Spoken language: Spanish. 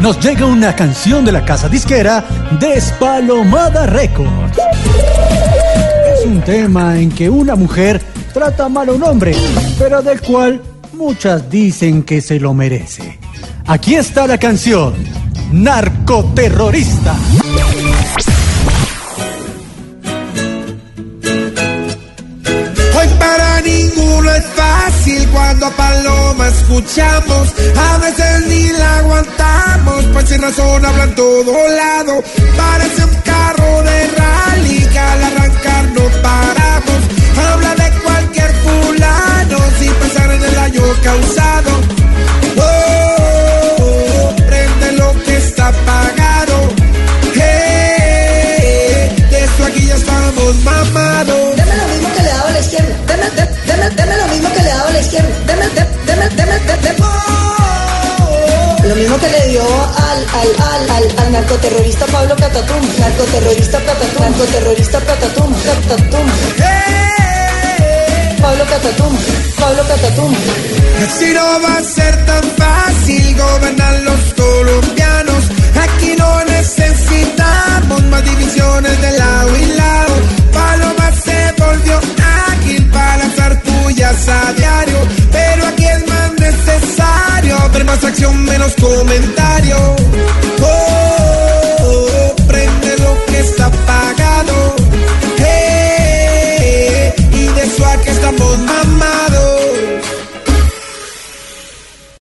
Nos llega una canción de la casa disquera Despalomada Records. Es un tema en que una mujer trata mal a un hombre, pero del cual muchas dicen que se lo merece. Aquí está la canción, Narcoterrorista. Hoy para ninguno es fácil cuando Paloma escuchamos. A veces ni la aguantamos, pues sin razón hablan todo lado. Parece un carro de rally que al arrancar no paramos. Habla de cualquier fulano sin pensar en el daño causado. Oh, prende lo que está apagado. Hey, de esto aquí ya estamos mamados. Deme lo mismo que le daba a la izquierda. Deme, deme, deme, lo mismo que le daba a la izquierda. Deme, deme, al, al, al, al, narcoterrorista Pablo Catatum. Narcoterrorista Catatum. Narcoterrorista Catatum. Catatum. Pablo Catatum. Pablo Catatum. Así no va a ser tan fácil hold my mind.